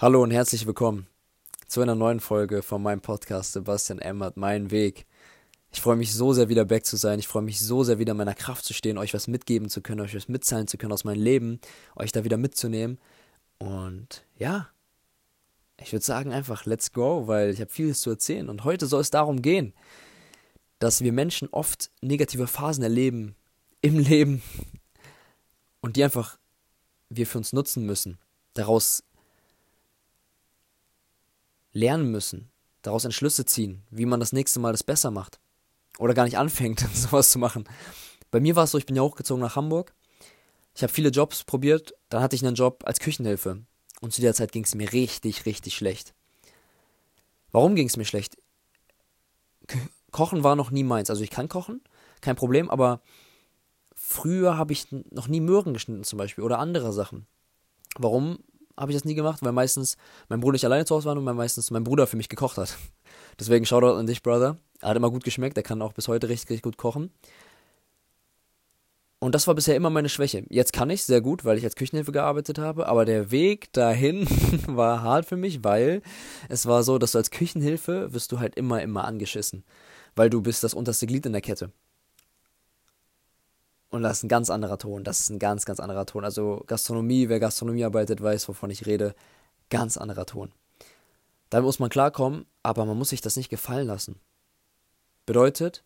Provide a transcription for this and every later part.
Hallo und herzlich willkommen zu einer neuen Folge von meinem Podcast Sebastian Emmert, mein Weg. Ich freue mich so sehr wieder back zu sein. Ich freue mich so sehr wieder in meiner Kraft zu stehen, euch was mitgeben zu können, euch was mitzahlen zu können aus meinem Leben, euch da wieder mitzunehmen. Und ja, ich würde sagen einfach, let's go, weil ich habe vieles zu erzählen. Und heute soll es darum gehen, dass wir Menschen oft negative Phasen erleben im Leben und die einfach wir für uns nutzen müssen. Daraus lernen müssen, daraus Entschlüsse ziehen, wie man das nächste Mal das besser macht. Oder gar nicht anfängt, sowas zu machen. Bei mir war es so, ich bin ja hochgezogen nach Hamburg. Ich habe viele Jobs probiert. Dann hatte ich einen Job als Küchenhilfe. Und zu der Zeit ging es mir richtig, richtig schlecht. Warum ging es mir schlecht? Kochen war noch nie meins. Also ich kann kochen, kein Problem, aber früher habe ich noch nie Möhren geschnitten zum Beispiel oder andere Sachen. Warum? Habe ich das nie gemacht, weil meistens mein Bruder nicht alleine zu Hause war und weil meistens mein Bruder für mich gekocht hat. Deswegen Shoutout an dich, Brother. Er hat immer gut geschmeckt, er kann auch bis heute richtig, richtig gut kochen. Und das war bisher immer meine Schwäche. Jetzt kann ich sehr gut, weil ich als Küchenhilfe gearbeitet habe, aber der Weg dahin war hart für mich, weil es war so, dass du als Küchenhilfe wirst du halt immer, immer angeschissen. Weil du bist das unterste Glied in der Kette. Und das ist ein ganz anderer Ton. Das ist ein ganz, ganz anderer Ton. Also Gastronomie, wer Gastronomie arbeitet, weiß, wovon ich rede. Ganz anderer Ton. Da muss man klarkommen, aber man muss sich das nicht gefallen lassen. Bedeutet,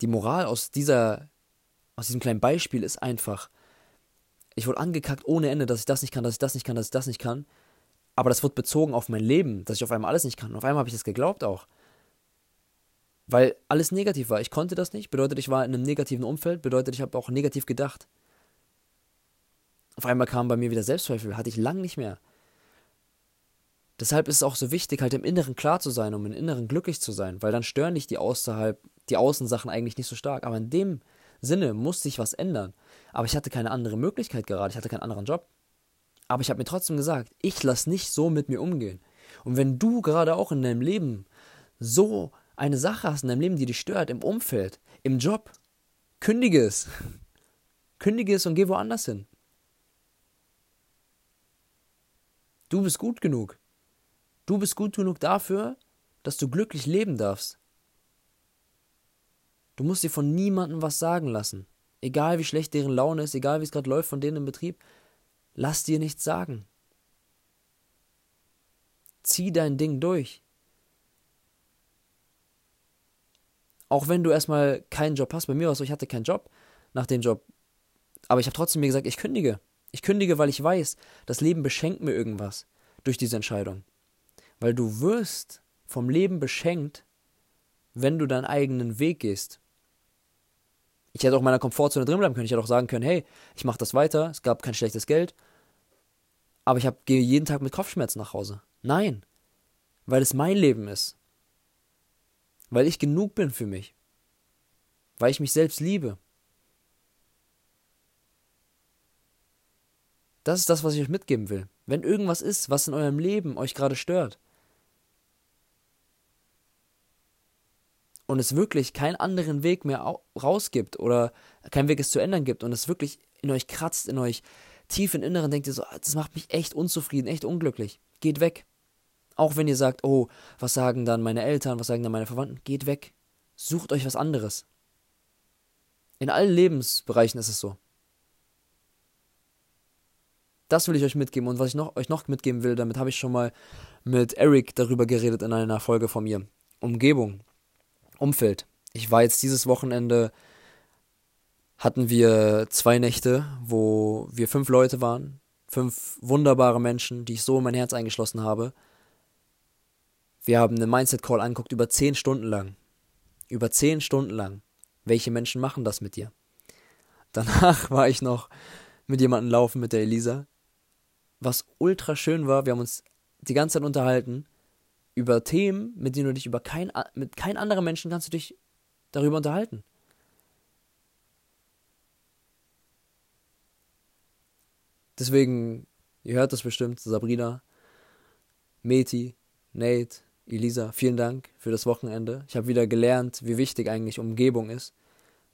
die Moral aus dieser, aus diesem kleinen Beispiel ist einfach, ich wurde angekackt ohne Ende, dass ich das nicht kann, dass ich das nicht kann, dass ich das nicht kann. Aber das wird bezogen auf mein Leben, dass ich auf einmal alles nicht kann. Und auf einmal habe ich das geglaubt auch. Weil alles negativ war. Ich konnte das nicht, bedeutet, ich war in einem negativen Umfeld, bedeutet, ich habe auch negativ gedacht. Auf einmal kam bei mir wieder Selbstzweifel, hatte ich lang nicht mehr. Deshalb ist es auch so wichtig, halt im Inneren klar zu sein, um im Inneren glücklich zu sein, weil dann stören dich die außerhalb, die Außensachen eigentlich nicht so stark. Aber in dem Sinne muss sich was ändern. Aber ich hatte keine andere Möglichkeit gerade, ich hatte keinen anderen Job. Aber ich habe mir trotzdem gesagt, ich lasse nicht so mit mir umgehen. Und wenn du gerade auch in deinem Leben so eine Sache hast in deinem Leben, die dich stört, im Umfeld, im Job, kündige es. Kündige es und geh woanders hin. Du bist gut genug. Du bist gut genug dafür, dass du glücklich leben darfst. Du musst dir von niemandem was sagen lassen. Egal wie schlecht deren Laune ist, egal wie es gerade läuft von denen im Betrieb, lass dir nichts sagen. Zieh dein Ding durch. Auch wenn du erstmal keinen Job hast, bei mir war es so, ich hatte keinen Job nach dem Job. Aber ich habe trotzdem mir gesagt, ich kündige. Ich kündige, weil ich weiß, das Leben beschenkt mir irgendwas durch diese Entscheidung. Weil du wirst vom Leben beschenkt, wenn du deinen eigenen Weg gehst. Ich hätte auch in meiner Komfortzone drin bleiben können. Ich hätte auch sagen können, hey, ich mache das weiter, es gab kein schlechtes Geld, aber ich hab, gehe jeden Tag mit Kopfschmerzen nach Hause. Nein, weil es mein Leben ist. Weil ich genug bin für mich. Weil ich mich selbst liebe. Das ist das, was ich euch mitgeben will. Wenn irgendwas ist, was in eurem Leben euch gerade stört, und es wirklich keinen anderen Weg mehr rausgibt oder keinen Weg es zu ändern gibt und es wirklich in euch kratzt, in euch tief im Inneren, denkt ihr so, ah, das macht mich echt unzufrieden, echt unglücklich. Geht weg. Auch wenn ihr sagt, oh, was sagen dann meine Eltern, was sagen dann meine Verwandten, geht weg. Sucht euch was anderes. In allen Lebensbereichen ist es so. Das will ich euch mitgeben. Und was ich noch, euch noch mitgeben will, damit habe ich schon mal mit Eric darüber geredet in einer Folge von mir. Umgebung, Umfeld. Ich war jetzt dieses Wochenende, hatten wir zwei Nächte, wo wir fünf Leute waren. Fünf wunderbare Menschen, die ich so in mein Herz eingeschlossen habe. Wir haben einen Mindset-Call angeguckt über 10 Stunden lang. Über 10 Stunden lang. Welche Menschen machen das mit dir? Danach war ich noch mit jemandem laufen, mit der Elisa. Was ultra schön war, wir haben uns die ganze Zeit unterhalten über Themen, mit denen du dich über kein, mit kein anderer Menschen kannst du dich darüber unterhalten. Deswegen, ihr hört das bestimmt, Sabrina, Meti, Nate, Elisa, vielen Dank für das Wochenende. Ich habe wieder gelernt, wie wichtig eigentlich Umgebung ist.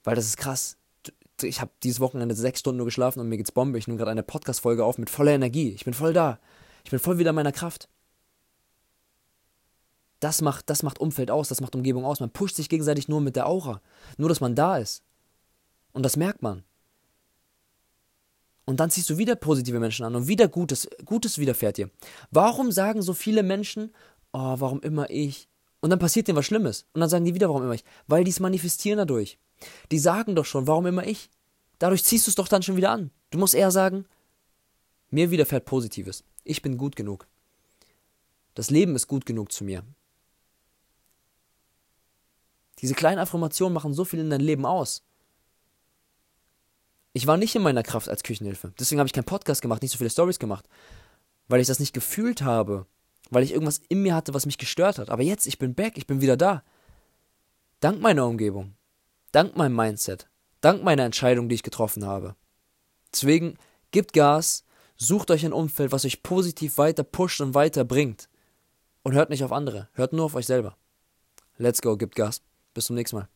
Weil das ist krass. Ich habe dieses Wochenende sechs Stunden nur geschlafen und mir geht's Bombe. Ich nehme gerade eine Podcast-Folge auf mit voller Energie. Ich bin voll da. Ich bin voll wieder in meiner Kraft. Das macht, das macht Umfeld aus, das macht Umgebung aus. Man pusht sich gegenseitig nur mit der Aura. Nur, dass man da ist. Und das merkt man. Und dann ziehst du wieder positive Menschen an und wieder Gutes, Gutes widerfährt dir. Warum sagen so viele Menschen, oh, warum immer ich? Und dann passiert denen was Schlimmes. Und dann sagen die wieder, warum immer ich? Weil die es manifestieren dadurch. Die sagen doch schon, warum immer ich? Dadurch ziehst du es doch dann schon wieder an. Du musst eher sagen, mir widerfährt Positives. Ich bin gut genug. Das Leben ist gut genug zu mir. Diese kleinen Affirmationen machen so viel in dein Leben aus. Ich war nicht in meiner Kraft als Küchenhilfe. Deswegen habe ich keinen Podcast gemacht, nicht so viele Stories gemacht. Weil ich das nicht gefühlt habe. Weil ich irgendwas in mir hatte, was mich gestört hat. Aber jetzt, ich bin back, ich bin wieder da. Dank meiner Umgebung. Dank meinem Mindset. Dank meiner Entscheidung, die ich getroffen habe. Deswegen, gebt Gas, sucht euch ein Umfeld, was euch positiv weiter pusht und weiterbringt. Und hört nicht auf andere. Hört nur auf euch selber. Let's go, gebt Gas. Bis zum nächsten Mal.